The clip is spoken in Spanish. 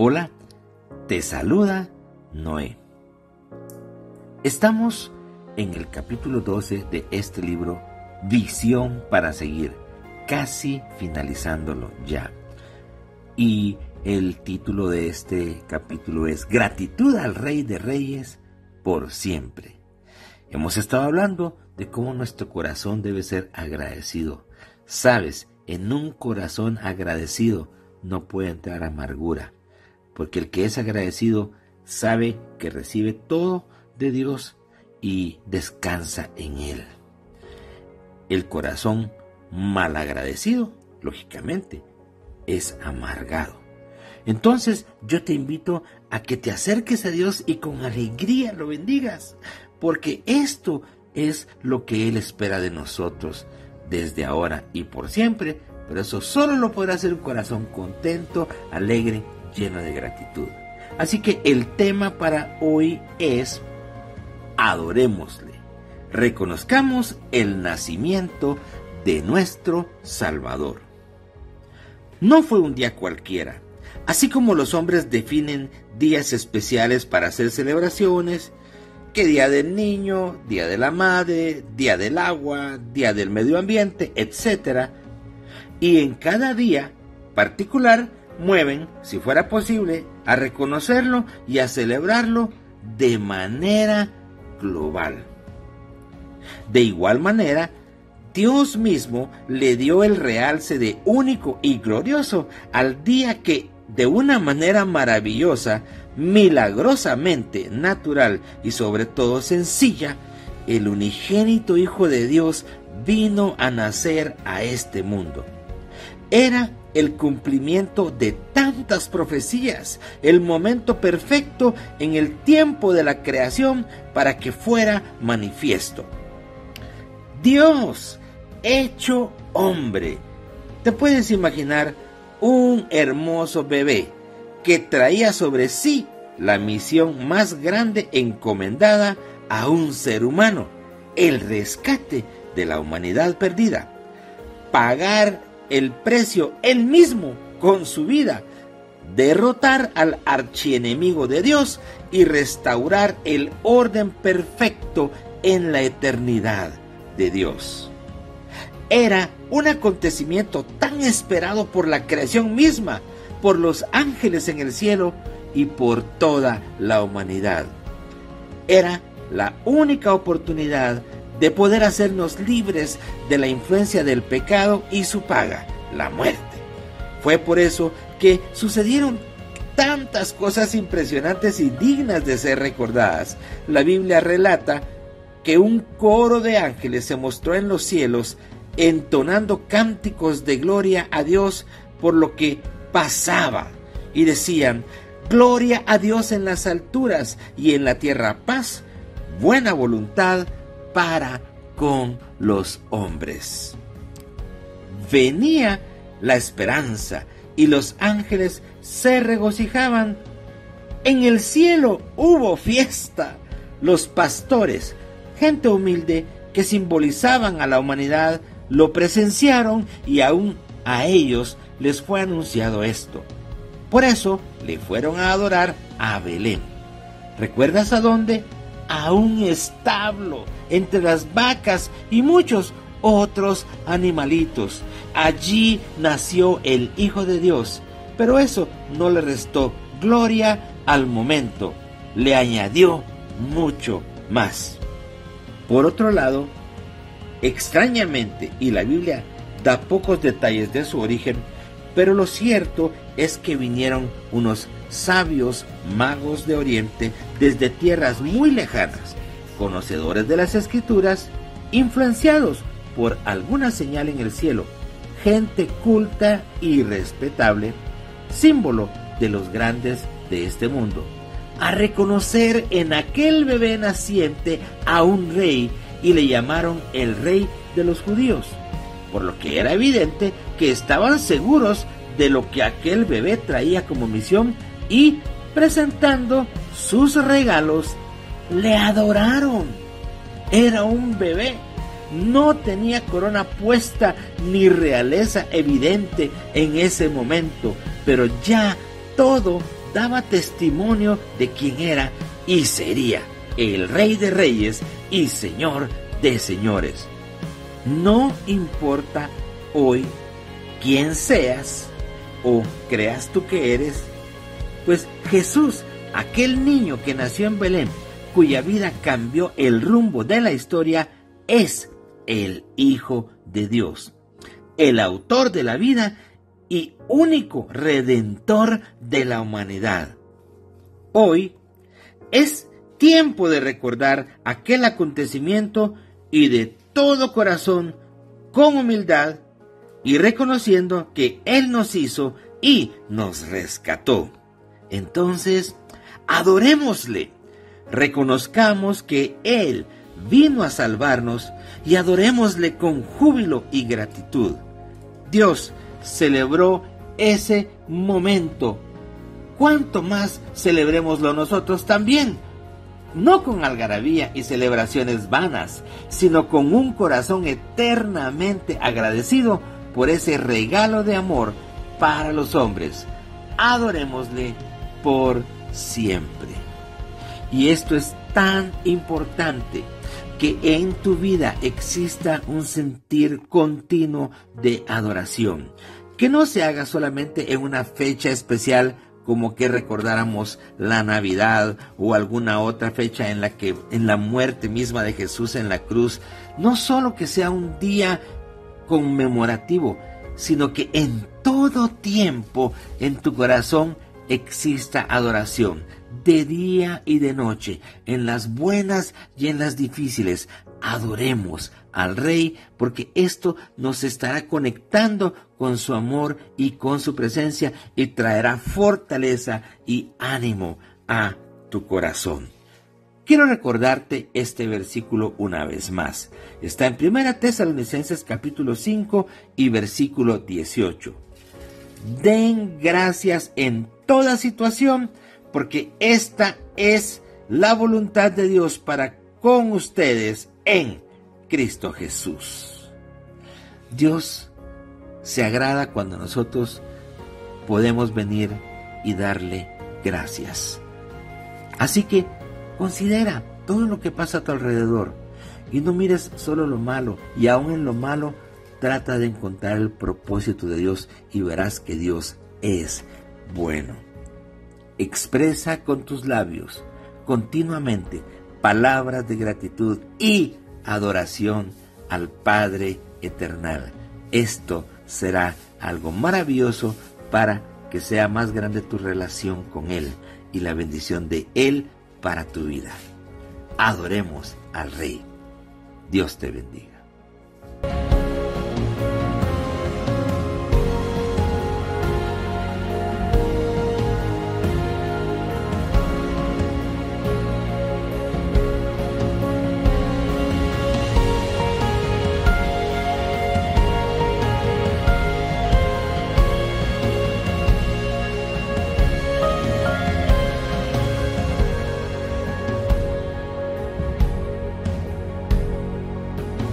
Hola, te saluda Noé. Estamos en el capítulo 12 de este libro, Visión para seguir, casi finalizándolo ya. Y el título de este capítulo es Gratitud al Rey de Reyes por siempre. Hemos estado hablando de cómo nuestro corazón debe ser agradecido. Sabes, en un corazón agradecido no puede entrar amargura porque el que es agradecido sabe que recibe todo de Dios y descansa en Él. El corazón malagradecido, lógicamente, es amargado. Entonces yo te invito a que te acerques a Dios y con alegría lo bendigas, porque esto es lo que Él espera de nosotros desde ahora y por siempre, pero eso solo lo podrá hacer un corazón contento, alegre lleno de gratitud. Así que el tema para hoy es adorémosle, reconozcamos el nacimiento de nuestro Salvador. No fue un día cualquiera, así como los hombres definen días especiales para hacer celebraciones, que día del niño, día de la madre, día del agua, día del medio ambiente, etc. Y en cada día particular mueven, si fuera posible, a reconocerlo y a celebrarlo de manera global. De igual manera, Dios mismo le dio el realce de único y glorioso al día que, de una manera maravillosa, milagrosamente natural y sobre todo sencilla, el unigénito Hijo de Dios vino a nacer a este mundo. Era el cumplimiento de tantas profecías, el momento perfecto en el tiempo de la creación para que fuera manifiesto. Dios hecho hombre. ¿Te puedes imaginar un hermoso bebé que traía sobre sí la misión más grande encomendada a un ser humano, el rescate de la humanidad perdida? Pagar el precio él mismo con su vida, derrotar al archienemigo de Dios y restaurar el orden perfecto en la eternidad de Dios. Era un acontecimiento tan esperado por la creación misma, por los ángeles en el cielo y por toda la humanidad. Era la única oportunidad de poder hacernos libres de la influencia del pecado y su paga, la muerte. Fue por eso que sucedieron tantas cosas impresionantes y dignas de ser recordadas. La Biblia relata que un coro de ángeles se mostró en los cielos entonando cánticos de gloria a Dios por lo que pasaba y decían, Gloria a Dios en las alturas y en la tierra paz, buena voluntad para con los hombres. Venía la esperanza y los ángeles se regocijaban. En el cielo hubo fiesta. Los pastores, gente humilde que simbolizaban a la humanidad, lo presenciaron y aún a ellos les fue anunciado esto. Por eso le fueron a adorar a Belén. ¿Recuerdas a dónde? A un establo entre las vacas y muchos otros animalitos. Allí nació el Hijo de Dios, pero eso no le restó gloria al momento, le añadió mucho más. Por otro lado, extrañamente, y la Biblia da pocos detalles de su origen, pero lo cierto es que vinieron unos sabios magos de Oriente desde tierras muy lejanas conocedores de las escrituras, influenciados por alguna señal en el cielo, gente culta y respetable, símbolo de los grandes de este mundo, a reconocer en aquel bebé naciente a un rey y le llamaron el rey de los judíos, por lo que era evidente que estaban seguros de lo que aquel bebé traía como misión y presentando sus regalos le adoraron. Era un bebé. No tenía corona puesta ni realeza evidente en ese momento, pero ya todo daba testimonio de quién era y sería el Rey de Reyes y Señor de Señores. No importa hoy quién seas o creas tú que eres, pues Jesús, aquel niño que nació en Belén, cuya vida cambió el rumbo de la historia, es el Hijo de Dios, el autor de la vida y único redentor de la humanidad. Hoy es tiempo de recordar aquel acontecimiento y de todo corazón, con humildad y reconociendo que Él nos hizo y nos rescató. Entonces, adorémosle, reconozcamos que Él vino a salvarnos y adorémosle con júbilo y gratitud. Dios celebró ese momento. ¿Cuánto más celebrémoslo nosotros también? No con algarabía y celebraciones vanas, sino con un corazón eternamente agradecido por ese regalo de amor para los hombres. Adorémosle por siempre. Y esto es tan importante que en tu vida exista un sentir continuo de adoración, que no se haga solamente en una fecha especial como que recordáramos la Navidad o alguna otra fecha en la que en la muerte misma de Jesús en la cruz, no solo que sea un día conmemorativo, sino que en todo tiempo en tu corazón exista adoración, de día y de noche, en las buenas y en las difíciles. Adoremos al Rey porque esto nos estará conectando con su amor y con su presencia y traerá fortaleza y ánimo a tu corazón. Quiero recordarte este versículo una vez más. Está en 1 Tesalonicenses capítulo 5 y versículo 18. Den gracias en toda situación porque esta es la voluntad de Dios para con ustedes en Cristo Jesús. Dios se agrada cuando nosotros podemos venir y darle gracias. Así que considera todo lo que pasa a tu alrededor y no mires solo lo malo y aún en lo malo trata de encontrar el propósito de Dios y verás que Dios es bueno expresa con tus labios continuamente palabras de gratitud y adoración al Padre Eternal. Esto será algo maravilloso para que sea más grande tu relación con Él y la bendición de Él para tu vida. Adoremos al Rey. Dios te bendiga.